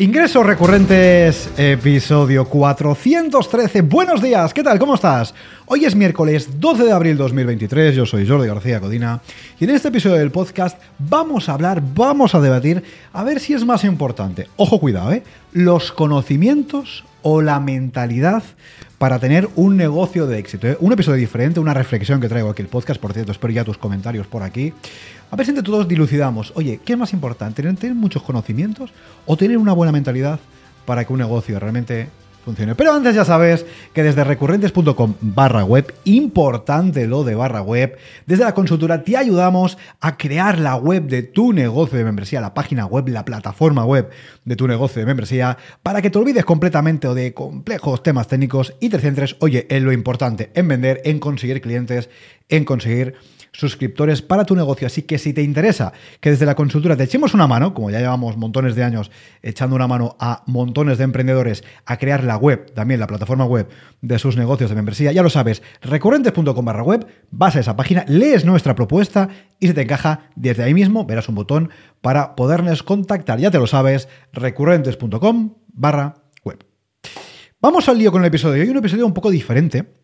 Ingresos recurrentes, episodio 413. Buenos días, ¿qué tal? ¿Cómo estás? Hoy es miércoles 12 de abril 2023, yo soy Jordi García Codina y en este episodio del podcast vamos a hablar, vamos a debatir, a ver si es más importante, ojo cuidado, ¿eh? Los conocimientos o la mentalidad para tener un negocio de éxito. ¿eh? Un episodio diferente, una reflexión que traigo aquí el podcast, por cierto, espero ya tus comentarios por aquí. A ver si entre todos dilucidamos, oye, ¿qué es más importante? ¿Tener, muchos conocimientos o tener una buena mentalidad para que un negocio realmente funcione. Pero antes ya sabes que desde recurrentes.com barra web, importante lo de barra web, desde la consultora te ayudamos a crear la web de tu negocio de membresía, la página web, la plataforma web de tu negocio de membresía, para que te olvides completamente de complejos temas técnicos y te centres, oye, en lo importante, en vender, en conseguir clientes, en conseguir suscriptores para tu negocio. Así que si te interesa que desde la consultora te echemos una mano, como ya llevamos montones de años echando una mano a montones de emprendedores a crear la web, también la plataforma web de sus negocios de membresía, ya lo sabes, recurrentes.com barra web, vas a esa página, lees nuestra propuesta y si te encaja, desde ahí mismo verás un botón para podernos contactar. Ya te lo sabes, recurrentes.com barra web. Vamos al lío con el episodio hoy, un episodio un poco diferente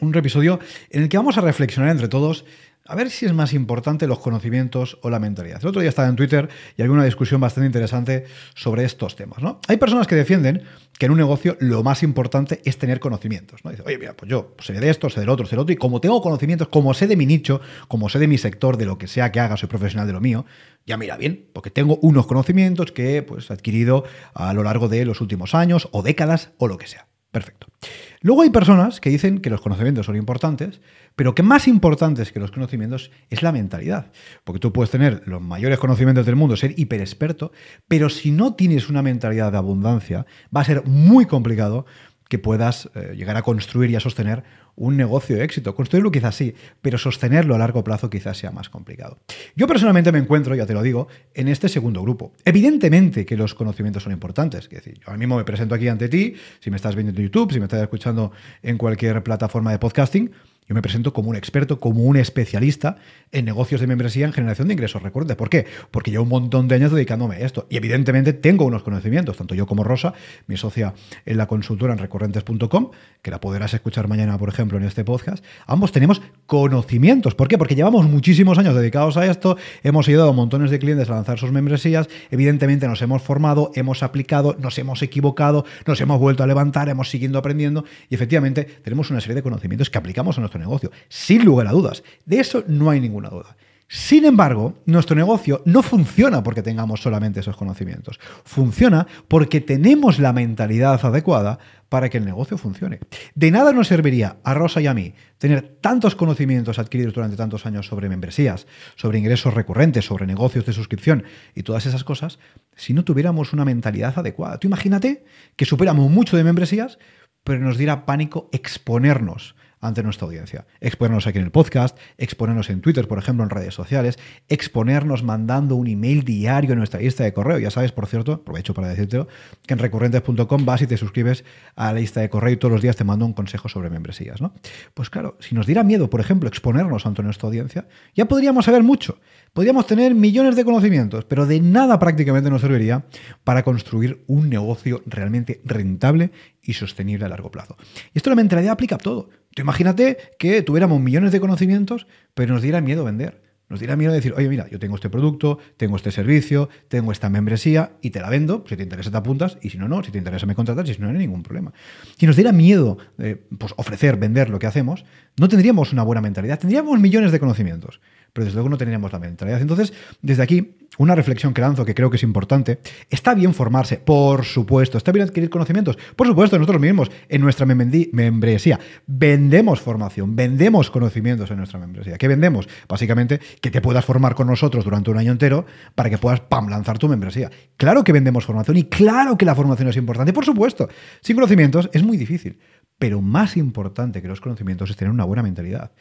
un episodio en el que vamos a reflexionar entre todos a ver si es más importante los conocimientos o la mentalidad. El otro día estaba en Twitter y había una discusión bastante interesante sobre estos temas. ¿no? Hay personas que defienden que en un negocio lo más importante es tener conocimientos. ¿no? Dice, oye, mira, pues yo sé de esto, sé del otro, sé del otro, y como tengo conocimientos, como sé de mi nicho, como sé de mi sector, de lo que sea que haga, soy profesional de lo mío, ya mira bien, porque tengo unos conocimientos que pues, he adquirido a lo largo de los últimos años o décadas o lo que sea. Perfecto. Luego hay personas que dicen que los conocimientos son importantes, pero que más importantes que los conocimientos es la mentalidad. Porque tú puedes tener los mayores conocimientos del mundo, ser hiperexperto, pero si no tienes una mentalidad de abundancia, va a ser muy complicado que puedas eh, llegar a construir y a sostener un negocio de éxito. Construirlo quizás sí, pero sostenerlo a largo plazo quizás sea más complicado. Yo personalmente me encuentro, ya te lo digo, en este segundo grupo. Evidentemente que los conocimientos son importantes. Es decir, yo ahora mismo me presento aquí ante ti, si me estás viendo en YouTube, si me estás escuchando en cualquier plataforma de podcasting, yo me presento como un experto, como un especialista en negocios de membresía en generación de ingresos recurrentes. ¿Por qué? Porque llevo un montón de años dedicándome a esto. Y evidentemente tengo unos conocimientos, tanto yo como Rosa, mi socia en la consultora en recurrentes.com, que la podrás escuchar mañana, por ejemplo, en este podcast. Ambos tenemos conocimientos. ¿Por qué? Porque llevamos muchísimos años dedicados a esto, hemos ayudado a montones de clientes a lanzar sus membresías, evidentemente nos hemos formado, hemos aplicado, nos hemos equivocado, nos hemos vuelto a levantar, hemos seguido aprendiendo y efectivamente tenemos una serie de conocimientos que aplicamos a nuestro negocio, sin lugar a dudas. De eso no hay ninguna duda. Sin embargo, nuestro negocio no funciona porque tengamos solamente esos conocimientos. Funciona porque tenemos la mentalidad adecuada para que el negocio funcione. De nada nos serviría a Rosa y a mí tener tantos conocimientos adquiridos durante tantos años sobre membresías, sobre ingresos recurrentes, sobre negocios de suscripción y todas esas cosas, si no tuviéramos una mentalidad adecuada. Tú imagínate que superamos mucho de membresías, pero nos diera pánico exponernos ante nuestra audiencia. Exponernos aquí en el podcast, exponernos en Twitter, por ejemplo, en redes sociales, exponernos mandando un email diario en nuestra lista de correo. Ya sabes, por cierto, aprovecho para decírtelo, que en recurrentes.com vas y te suscribes a la lista de correo y todos los días te mando un consejo sobre membresías. ¿no? Pues claro, si nos diera miedo, por ejemplo, exponernos ante nuestra audiencia, ya podríamos saber mucho. Podríamos tener millones de conocimientos, pero de nada prácticamente nos serviría para construir un negocio realmente rentable y sostenible a largo plazo. Y esto la mentalidad aplica a todo. Imagínate que tuviéramos millones de conocimientos, pero nos diera miedo vender. Nos diera miedo decir, oye, mira, yo tengo este producto, tengo este servicio, tengo esta membresía y te la vendo. Si te interesa, te apuntas y si no, no. Si te interesa, me contratas y si no, no hay ningún problema. Si nos diera miedo eh, pues, ofrecer, vender lo que hacemos, no tendríamos una buena mentalidad. Tendríamos millones de conocimientos, pero desde luego no tendríamos la mentalidad. Entonces, desde aquí, una reflexión que lanzo que creo que es importante. Está bien formarse, por supuesto. Está bien adquirir conocimientos, por supuesto. Nosotros mismos en nuestra membresía vendemos formación, vendemos conocimientos en nuestra membresía. ¿Qué vendemos? Básicamente que te puedas formar con nosotros durante un año entero para que puedas, lanzar tu membresía. Claro que vendemos formación y claro que la formación es importante, por supuesto. Sin conocimientos es muy difícil. Pero más importante que los conocimientos es tener una buena mentalidad.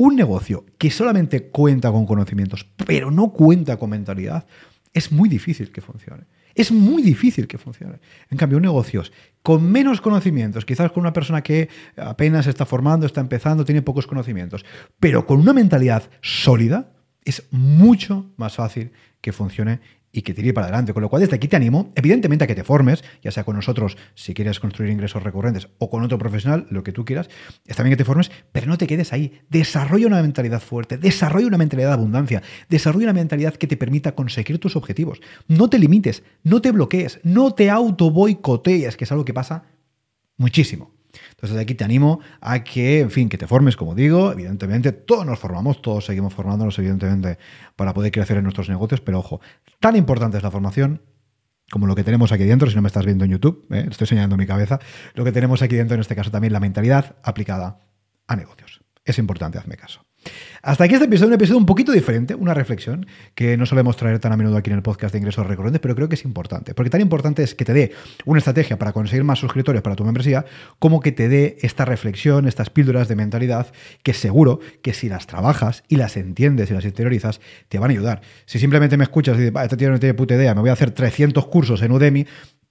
Un negocio que solamente cuenta con conocimientos, pero no cuenta con mentalidad, es muy difícil que funcione. Es muy difícil que funcione. En cambio, negocios con menos conocimientos, quizás con una persona que apenas está formando, está empezando, tiene pocos conocimientos, pero con una mentalidad sólida, es mucho más fácil que funcione y que tire para adelante. Con lo cual, desde aquí te animo, evidentemente, a que te formes, ya sea con nosotros, si quieres construir ingresos recurrentes, o con otro profesional, lo que tú quieras. Está bien que te formes, pero no te quedes ahí. Desarrolla una mentalidad fuerte, desarrolla una mentalidad de abundancia, desarrolla una mentalidad que te permita conseguir tus objetivos. No te limites, no te bloquees, no te auto boicotees, que es algo que pasa muchísimo. Entonces, aquí te animo a que, en fin, que te formes, como digo, evidentemente, todos nos formamos, todos seguimos formándonos, evidentemente, para poder crecer en nuestros negocios, pero ojo, tan importante es la formación como lo que tenemos aquí dentro, si no me estás viendo en YouTube, ¿eh? estoy señalando mi cabeza, lo que tenemos aquí dentro, en este caso también, la mentalidad aplicada a negocios. Es importante, hazme caso. Hasta aquí este episodio, un episodio un poquito diferente, una reflexión que no solemos traer tan a menudo aquí en el podcast de ingresos recurrentes, pero creo que es importante. Porque tan importante es que te dé una estrategia para conseguir más suscriptores para tu membresía, como que te dé esta reflexión, estas píldoras de mentalidad, que seguro que si las trabajas y las entiendes y las interiorizas, te van a ayudar. Si simplemente me escuchas y dices, este tío no tiene puta idea, me voy a hacer 300 cursos en Udemy,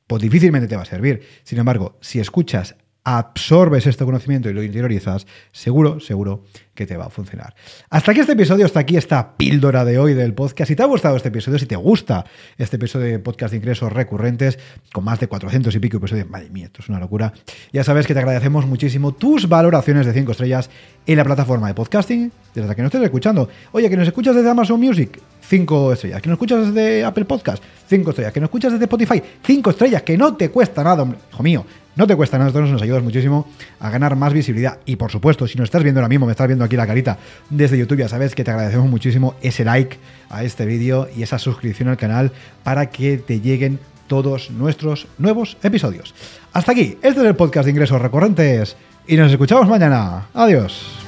pues difícilmente te va a servir. Sin embargo, si escuchas absorbes este conocimiento y lo interiorizas, seguro, seguro que te va a funcionar. Hasta aquí este episodio, hasta aquí esta píldora de hoy del podcast. Si te ha gustado este episodio, si te gusta este episodio de podcast de ingresos recurrentes, con más de 400 y pico episodios, madre mía, esto es una locura, ya sabes que te agradecemos muchísimo tus valoraciones de 5 estrellas en la plataforma de podcasting, desde la que nos estés escuchando. Oye, que nos escuchas desde Amazon Music, 5 estrellas. Que nos escuchas desde Apple Podcast, 5 estrellas. Que nos escuchas desde Spotify, 5 estrellas, que no te cuesta nada, hombre. Hijo mío, no te cuesta nada, nosotros nos ayudas muchísimo a ganar más visibilidad. Y por supuesto, si nos estás viendo ahora mismo, me estás viendo aquí la carita desde YouTube, ya sabes que te agradecemos muchísimo ese like a este vídeo y esa suscripción al canal para que te lleguen todos nuestros nuevos episodios. Hasta aquí, este es el podcast de ingresos recurrentes y nos escuchamos mañana. Adiós.